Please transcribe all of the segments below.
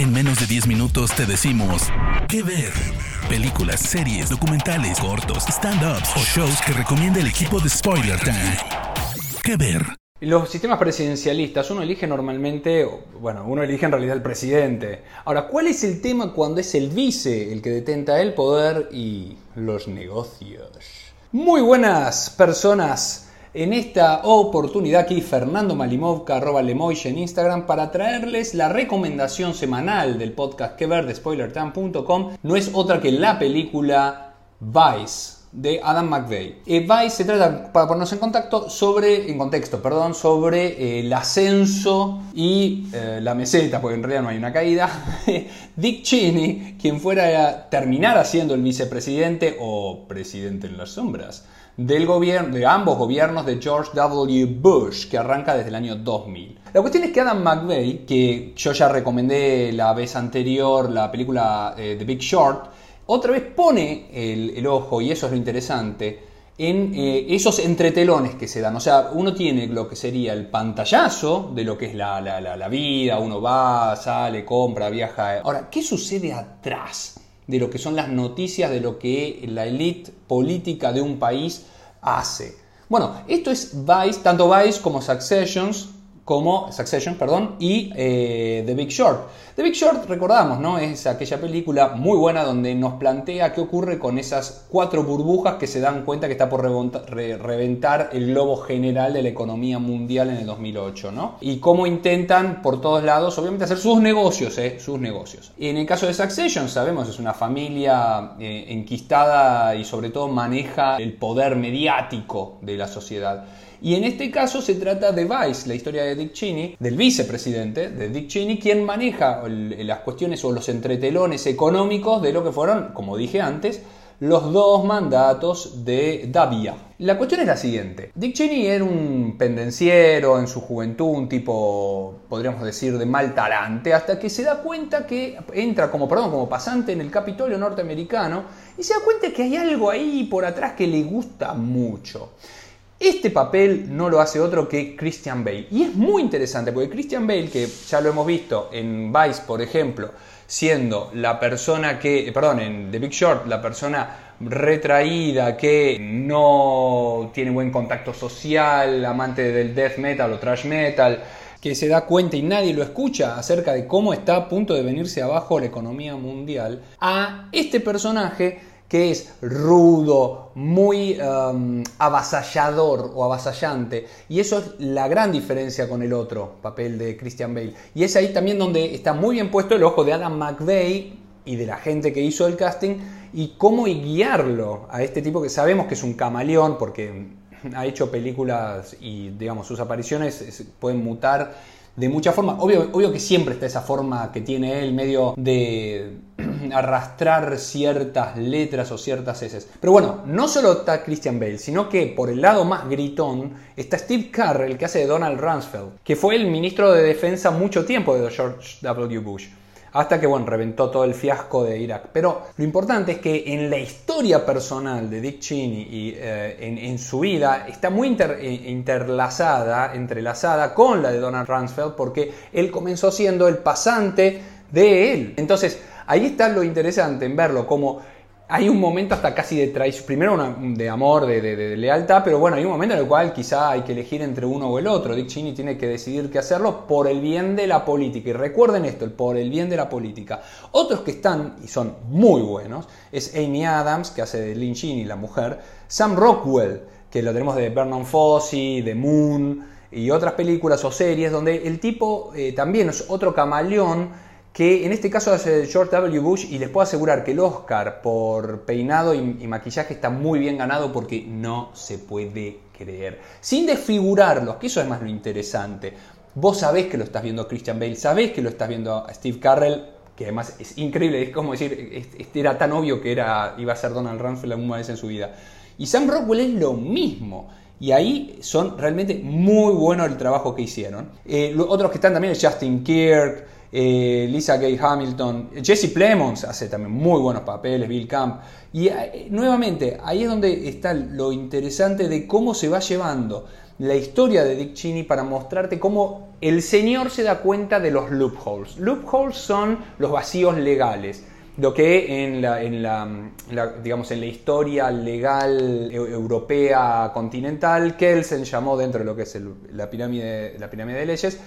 En menos de 10 minutos te decimos qué ver. Películas, series, documentales, cortos, stand-ups o shows que recomienda el equipo de Spoiler Time. ¿Qué ver? Los sistemas presidencialistas, uno elige normalmente, bueno, uno elige en realidad el presidente. Ahora, ¿cuál es el tema cuando es el vice el que detenta el poder y los negocios? Muy buenas personas. En esta oportunidad aquí Fernando Malimovka, arroba Lemoish en Instagram, para traerles la recomendación semanal del podcast que ver de. No es otra que la película Vice de Adam McVeigh. Eh, Vice se trata, para ponernos en contacto, sobre, en contexto, perdón, sobre eh, el ascenso y eh, la meseta, porque en realidad no hay una caída, Dick Cheney, quien fuera a terminar siendo el vicepresidente o presidente en las sombras del gobierno, de ambos gobiernos de George W. Bush, que arranca desde el año 2000. La cuestión es que Adam McVeigh, que yo ya recomendé la vez anterior la película eh, The Big Short, otra vez pone el, ojo, y eso es lo interesante, en eh, esos entretelones que se dan. O sea, uno tiene lo que sería el pantallazo de lo que es la, la vida, uno va, sale, compra, viaja. Ahora, ¿qué sucede atrás? De lo que son las noticias de lo que la élite política de un país hace. Bueno, esto es Vice, tanto Vice como Successions, como Succession, perdón, y eh, The Big Short. The Big Short, recordamos, ¿no? Es aquella película muy buena donde nos plantea qué ocurre con esas cuatro burbujas que se dan cuenta que está por reventar el globo general de la economía mundial en el 2008, ¿no? Y cómo intentan por todos lados, obviamente, hacer sus negocios, ¿eh? Sus negocios. En el caso de Succession, sabemos, es una familia eh, enquistada y sobre todo maneja el poder mediático de la sociedad. Y en este caso se trata de Vice, la historia de Dick Cheney, del vicepresidente de Dick Cheney, quien maneja las cuestiones o los entretelones económicos de lo que fueron, como dije antes, los dos mandatos de Davia. La cuestión es la siguiente. Dick Cheney era un pendenciero en su juventud, un tipo, podríamos decir, de mal talante, hasta que se da cuenta que entra como, perdón, como pasante en el Capitolio norteamericano y se da cuenta que hay algo ahí por atrás que le gusta mucho. Este papel no lo hace otro que Christian Bale. Y es muy interesante porque Christian Bale, que ya lo hemos visto en Vice, por ejemplo, siendo la persona que, perdón, en The Big Short, la persona retraída, que no tiene buen contacto social, amante del death metal o trash metal, que se da cuenta y nadie lo escucha acerca de cómo está a punto de venirse abajo la economía mundial, a este personaje que es rudo, muy um, avasallador o avasallante. Y eso es la gran diferencia con el otro papel de Christian Bale. Y es ahí también donde está muy bien puesto el ojo de Adam McVeigh y de la gente que hizo el casting y cómo guiarlo a este tipo que sabemos que es un camaleón porque ha hecho películas y digamos sus apariciones pueden mutar de muchas formas. Obvio, obvio que siempre está esa forma que tiene él, medio de arrastrar ciertas letras o ciertas heces. Pero bueno, no solo está Christian Bale, sino que por el lado más gritón está Steve Carell, que hace de Donald Rumsfeld, que fue el ministro de defensa mucho tiempo de George W. Bush hasta que bueno, reventó todo el fiasco de Irak. Pero lo importante es que en la historia personal de Dick Cheney y eh, en, su vida está muy eh, interlazada, entrelazada con la de Donald Rumsfeld, porque él comenzó siendo el pasante de él. Entonces, ahí está lo interesante en verlo como hay un momento hasta casi de traición, primero de amor, de, lealtad, pero bueno, hay un momento en el cual quizá hay que elegir entre uno o el otro. Dick Cheney tiene que decidir qué hacerlo por el bien de la política. Y recuerden esto, el por el bien de la política. Otros que están, y son muy buenos, es Amy Adams, que hace de Lynn Cheney, la mujer, Sam Rockwell, que lo tenemos de Vernon Fossey, de Moon, y otras películas o series, donde el tipo eh, también es otro camaleón, que en este caso hace George W. Bush y les puedo asegurar que el Oscar por peinado y, maquillaje está muy bien ganado porque no se puede creer. Sin desfigurarlos, que eso es más lo interesante. Vos sabés que lo estás viendo a Christian Bale, sabés que lo estás viendo a Steve Carrell, que además es increíble, es como decir, este era tan obvio que era, iba a ser Donald Rumsfeld alguna vez en su vida. Y Sam Rockwell es lo mismo. Y ahí son realmente muy buenos el trabajo que hicieron. Eh, otros que están también es Justin Kirk, eh, Lisa Gay Hamilton, Jesse Plemons hace también muy buenos papeles, Bill Camp. Y eh, nuevamente, ahí es donde está lo interesante de cómo se va llevando la historia de Dick Cheney para mostrarte cómo el señor se da cuenta de los loopholes. Loopholes son los vacíos legales lo que en la, la, digamos, en la historia legal europea continental, Kelsen llamó dentro de lo que es la pirámide de leyes,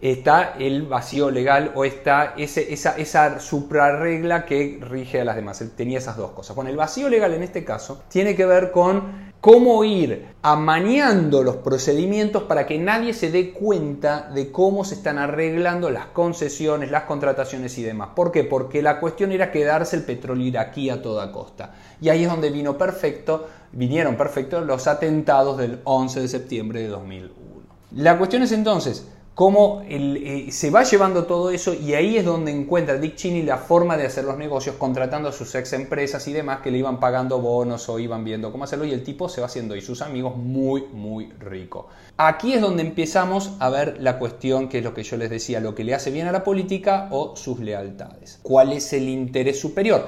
está el vacío legal o está ese, esa, esa suprarregla que rige a las demás. Él tenía esas dos cosas. Bueno, el vacío legal en este caso tiene que ver con cómo ir amañando los procedimientos para que nadie se dé cuenta de cómo se están arreglando las concesiones, las contrataciones y demás. ¿Por qué? Porque la cuestión era quedarse el petróleo iraquí a toda costa. Y ahí es donde vino perfecto, vinieron perfectos los atentados del 11 de septiembre de 2001. La cuestión es entonces, cómo eh, se va llevando todo eso y ahí es donde encuentra Dick Cheney la forma de hacer los negocios contratando a sus ex empresas y demás que le iban pagando bonos o iban viendo cómo hacerlo y el tipo se va haciendo y sus amigos muy muy rico. Aquí es donde empezamos a ver la cuestión que es lo que yo les decía, lo que le hace bien a la política o sus lealtades. ¿Cuál es el interés superior?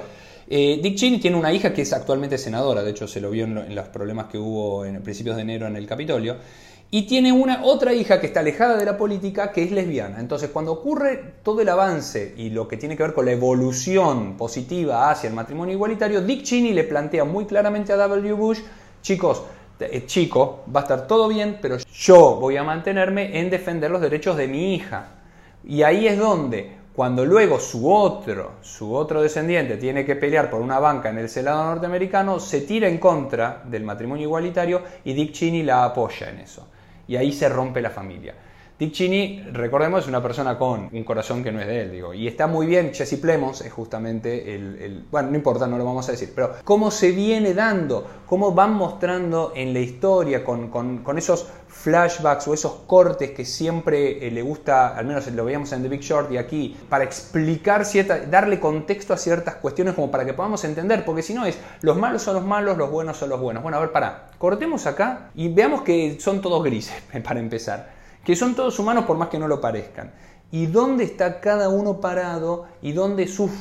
Eh, Dick Cheney tiene una hija que es actualmente senadora, de hecho se lo vio en, en los problemas que hubo en principios de enero en el Capitolio y tiene una otra hija que está alejada de la política que es lesbiana. Entonces, cuando ocurre todo el avance y lo que tiene que ver con la evolución positiva hacia el matrimonio igualitario, Dick Cheney le plantea muy claramente a W. Bush, chicos, eh, chico, va a estar todo bien, pero yo voy a mantenerme en defender los derechos de mi hija. Y ahí es donde, cuando luego su otro, su otro descendiente tiene que pelear por una banca en el Senado norteamericano, se tira en contra del matrimonio igualitario y Dick Cheney la apoya en eso y ahí se rompe la familia. Dick Cheney, recordemos, es una persona con un corazón que no es de él, digo, y está muy bien, Jesse Plemons es justamente el, bueno, no importa, no lo vamos a decir, pero cómo se viene dando, cómo van mostrando en la historia con, esos flashbacks o esos cortes que siempre eh, le gusta, al menos lo veíamos en The Big Short y aquí, para explicar cierta, darle contexto a ciertas cuestiones como para que podamos entender, porque si no es, los malos son los malos, los buenos son los buenos. Bueno, a ver, para, cortemos acá y veamos que son todos grises, para empezar que son todos humanos por más que no lo parezcan. Y dónde está cada uno parado y dónde sus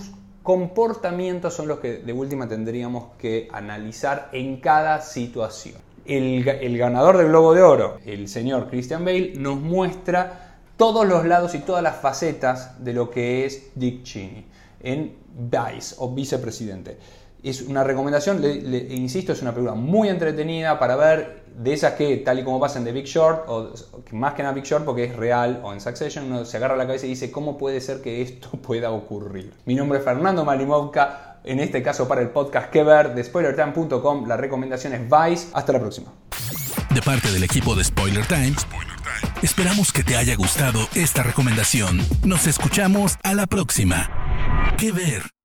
comportamientos son los que de última tendríamos que analizar en cada situación. El, ganador del Globo de Oro, el señor Christian Bale, nos muestra todos los lados y todas las facetas de lo que es Dick Cheney en Vice o vicepresidente. Es una recomendación, le, insisto, es una película muy entretenida para ver, de esas que, tal y como pasa en The Big Short, o más que en The Big Short porque es real, o en Succession, uno se agarra la cabeza y dice, ¿cómo puede ser que esto pueda ocurrir? Mi nombre es Fernando Malimovka, en este caso para el podcast que ver de SpoilerTime.com, la recomendación es Vice. Hasta la próxima. De parte del equipo de Spoiler Time, esperamos que te haya gustado esta recomendación. Nos escuchamos a la próxima. Que ver.